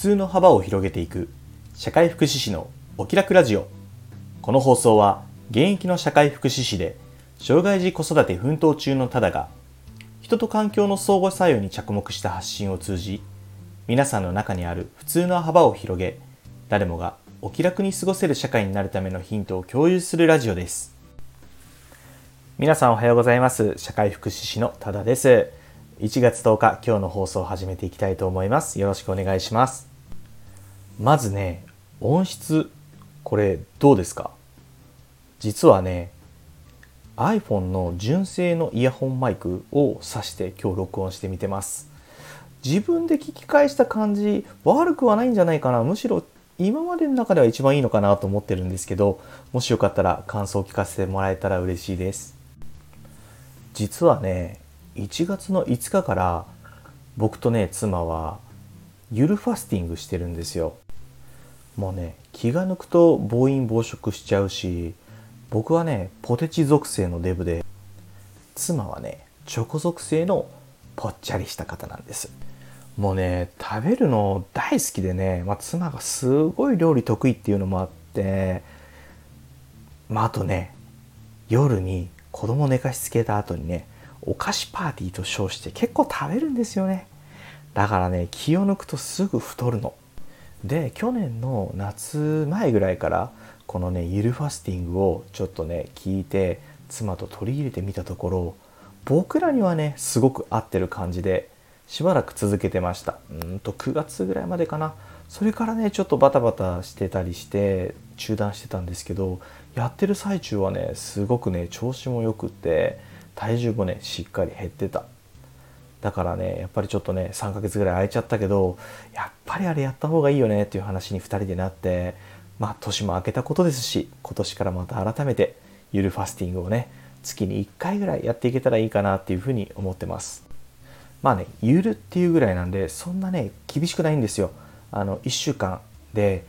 通の幅を広げていく社会福祉士のお気楽ラジオ。この放送は現役の社会福祉士で障害児子育て奮闘中のただが人と環境の相互作用に着目した発信を通じ皆さんの中にある普通の幅を広げ誰もがお気楽に過ごせる社会になるためのヒントを共有するラジオです。皆さんおはようございます。社会福祉士のただです。1月10日今日の放送を始めていきたいと思います。よろしくお願いします。まずね音質これどうですか？実はね iPhone の純正のイヤホンマイクを挿して今日録音してみてます。自分で聞き返した感じ悪くはないんじゃないかな。むしろ今までの中では一番いいのかなと思ってるんですけどもしよかったら感想を聞かせてもらえたら嬉しいです。実はね1月の5日から僕とね妻はゆるファスティングしてるんですよ。もうね気が抜くと暴飲暴食しちゃうし僕はねポテチ属性のデブで妻はねチョコ属性のぽっちゃりした方なんです。もうね食べるの大好きでね、まあ、妻がすごい料理得意っていうのもあってまああとね夜に子供寝かしつけた後にねお菓子パーティーと称して結構食べるんですよね。だからね気を抜くとすぐ太るの。で去年の夏前ぐらいからこのねゆるファスティングをちょっとね聞いて妻と取り入れてみたところ僕らにはねすごく合ってる感じでしばらく続けてました。うんと9月ぐらいまでかな。それからねちょっとバタバタしてたりして中断してたんですけどやってる最中はねすごくね調子もよくって体重もねしっかり減ってた。だからねやっぱりちょっとね3ヶ月ぐらい空いちゃったけどやっぱりあれやった方がいいよねっていう話に2人でなってまあ年も明けたことですし今年からまた改めてゆるファスティングをね月に1回ぐらいやっていけたらいいかなっていうふうに思ってます。まあねゆるっていうぐらいなんでそんなね厳しくないんですよ。あの1週間で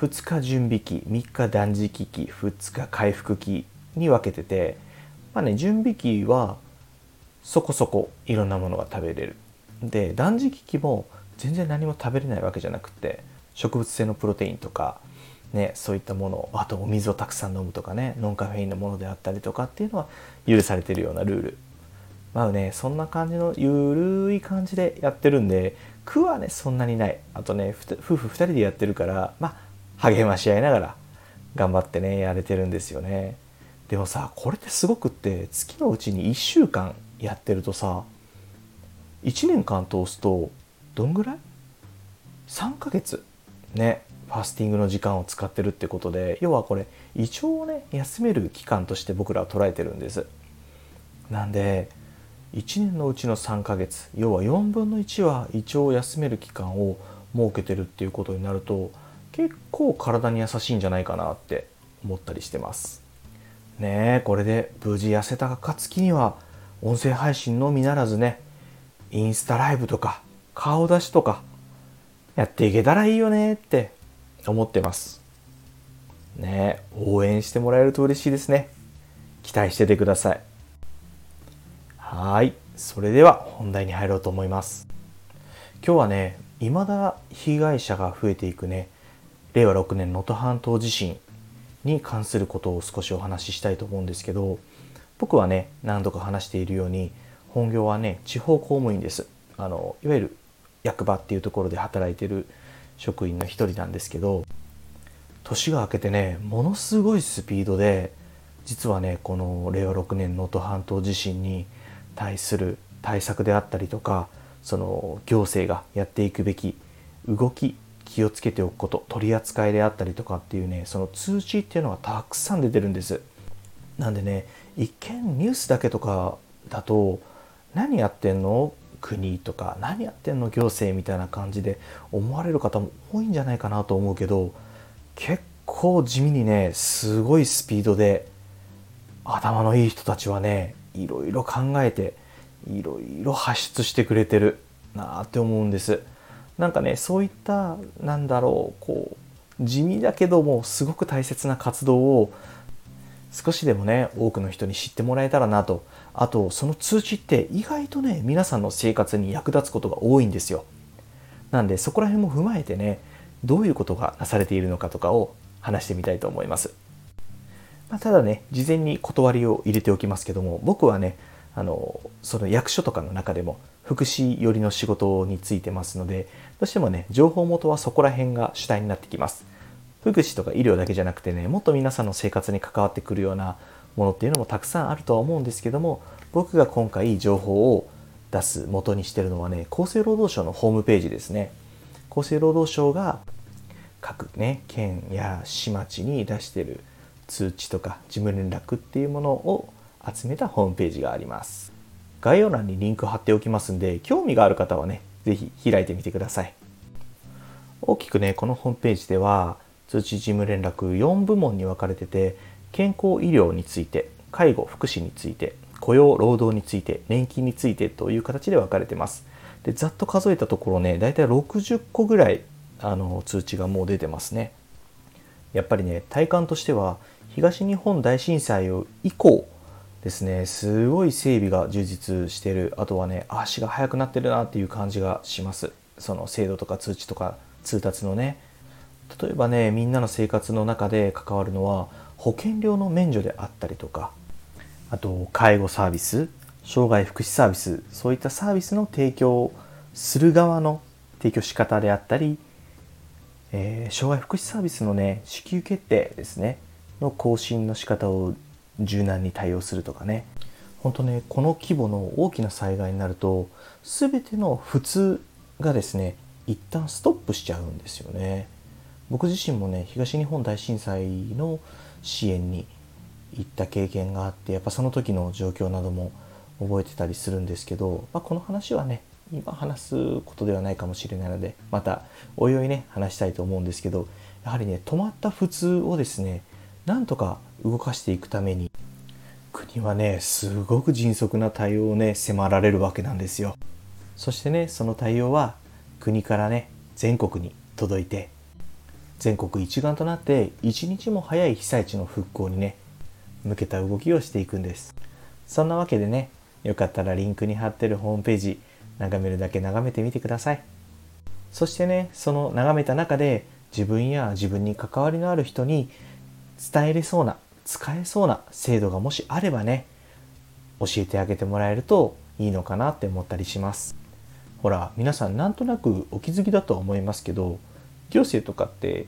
2日準備期3日断食期2日回復期に分けててまあね準備期はそこそこいろんなものが食べれる。で断食期も全然何も食べれないわけじゃなくて植物性のプロテインとかね、そういったものあとお水をたくさん飲むとかねノンカフェインのものであったりとかっていうのは許されてるようなルール。まあねそんな感じのゆるい感じでやってるんで苦はねそんなにない。あとね夫婦2人でやってるからまあ励まし合いながら頑張ってねやれてるんですよね。でもさこれってすごくって月のうちに1週間やってるとさ1年間通すとどんぐらい ?3 ヶ月。ねファスティングの時間を使ってるってことで要はこれ胃腸をね休める期間として僕らは捉えてるんです。なんで1年のうちの3ヶ月要は4分の1は胃腸を休める期間を設けてるっていうことになると結構体に優しいんじゃないかなって思ったりしてます。ねえこれで無事痩せた暁には音声配信のみならずねインスタライブとか顔出しとかやっていけたらいいよねって思ってます。ね応援してもらえると嬉しいですね。期待しててください。はいそれでは本題に入ろうと思います。今日はね未だ被害者が増えていくね令和6年能登半島地震に関することを少しお話ししたいと思うんですけど僕はね何度か話しているように本業はね地方公務員です。あのいわゆる役場っていうところで働いてる職員の一人なんですけど年が明けてねものすごいスピードで実はねこの令和6年能登半島地震に対する対策であったりとかその行政がやっていくべき動き気をつけておくこと取り扱いであったりとかっていうねその通知っていうのがたくさん出てるんです。なんでね一見ニュースだけとかだと何やってんの？国とか何やってんの行政みたいな感じで思われる方も多いんじゃないかなと思うけど結構地味にねすごいスピードで頭のいい人たちはねいろいろ考えていろいろ発出してくれてるなって思うんです。なんかねそういったなんだろうこう地味だけどもすごく大切な活動を少しでもね多くの人に知ってもらえたらなと。あとその通知って意外とね皆さんの生活に役立つことが多いんですよ。なんでそこら辺も踏まえてねどういうことがなされているのかとかを話してみたいと思います、まあ、ただね事前に断りを入れておきますけども僕はねあのその役所とかの中でも福祉寄りの仕事についてますのでどうしてもね情報元はそこら辺が主体になってきます。福祉とか医療だけじゃなくてねもっと皆さんの生活に関わってくるようなものっていうのもたくさんあるとは思うんですけども僕が今回情報を出す元にしてるのはね厚生労働省のホームページですね。厚生労働省が各ね県や市町に出してる通知とか事務連絡っていうものを集めたホームページがあります。概要欄にリンク貼っておきますんで興味がある方はね是非開いてみてください。大きくねこのホームページでは通知事務連絡4部門に分かれてて健康医療について介護福祉について雇用労働について年金についてという形で分かれてます。でざっと数えたところねだいたい60個ぐらいあの通知がもう出てますね。やっぱりね体感としては東日本大震災以降ですねすごい整備が充実してる。あとはね足が速くなってるなっていう感じがします。その制度とか通知とか通達のね例えばねみんなの生活の中で関わるのは保険料の免除であったりとかあと介護サービス障害福祉サービスそういったサービスの提供する側の提供仕方であったり、えー、障害福祉サービスのね支給決定ですねの更新の仕方を柔軟に対応するとかね。本当ねこの規模の大きな災害になると全ての普通がですね一旦ストップしちゃうんですよね。僕自身もね東日本大震災の支援に行った経験があってやっぱその時の状況なども覚えてたりするんですけど、まあ、この話はね今話すことではないかもしれないのでまたおいおいね話したいと思うんですけどやはりね止まった普通をですねなんとか動かしていくために国はねすごく迅速な対応をね迫られるわけなんですよ。そしてねその対応は国からね全国に届いて全国一丸となって一日も早い被災地の復興にね向けた動きをしていくんです。そんなわけでねよかったらリンクに貼ってるホームページ眺めるだけ眺めてみてください。そしてねその眺めた中で自分や自分に関わりのある人に伝えれそうな使えそうな制度がもしあればね教えてあげてもらえるといいのかなって思ったりします。ほら皆さんなんとなくお気づきだとは思いますけど行政とかって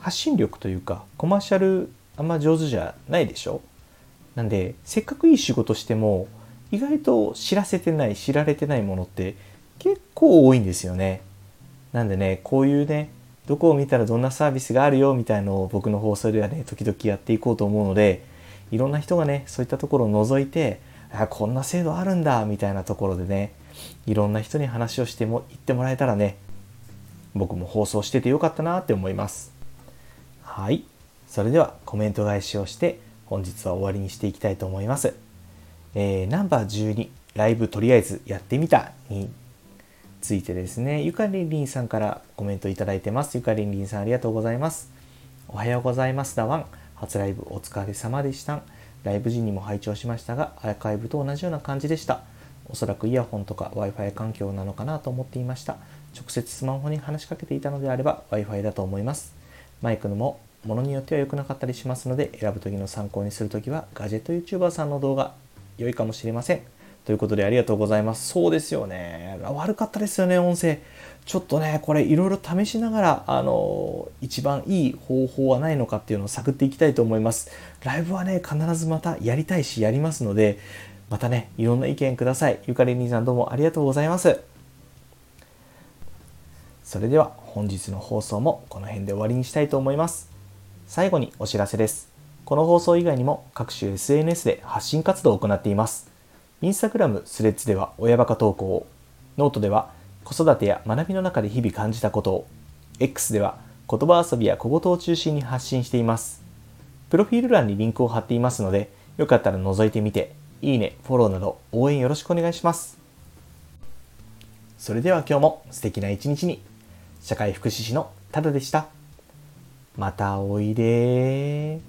発信力というかコマーシャルあんま上手じゃないでしょ？なんでせっかくいい仕事しても意外と知らせてない知られてないものって結構多いんですよね。なんでねこういうねどこを見たらどんなサービスがあるよみたいのを僕の放送ではね時々やっていこうと思うのでいろんな人がねそういったところを覗いてあこんな制度あるんだみたいなところでねいろんな人に話をしても言ってもらえたらね僕も放送しててよかったなって思います。はい。それではコメント返しをして本日は終わりにしていきたいと思います、えー、ナンバー12ライブとりあえずやってみたについてですね。ゆかりんりんさんからコメントいただいてます。ゆかりんりんさんありがとうございます。おはようございますだわん。初ライブお疲れ様でしたライブ時にも拝聴しましたがアーカイブと同じような感じでした。おそらくイヤホンとか Wi-Fi 環境なのかなと思っていました。直接スマホに話しかけていたのであれば Wi-Fi だと思います。マイクのもものによっては良くなかったりしますので選ぶ時の参考にする時はガジェット YouTuber さんの動画良いかもしれません。ということでありがとうございます。そうですよね。悪かったですよね音声。ちょっとねこれいろいろ試しながらあの一番いい方法はないのかっていうのを探っていきたいと思います。ライブはね必ずまたやりたいしやりますのでまたねいろんな意見ください。ゆかり兄さんどうもありがとうございます。それでは本日の放送もこの辺で終わりにしたいと思います最後にお知らせです。この放送以外にも各種 SNS で発信活動を行っています。インスタグラム、スレッズでは親バカ投稿を、ノートでは子育てや学びの中で日々感じたことを、X では言葉遊びや小言を中心に発信しています。プロフィール欄にリンクを貼っていますので、よかったら覗いてみて、いいね、フォローなど応援よろしくお願いします。それでは今日も素敵な一日に、社会福祉士のタダでした。またおいで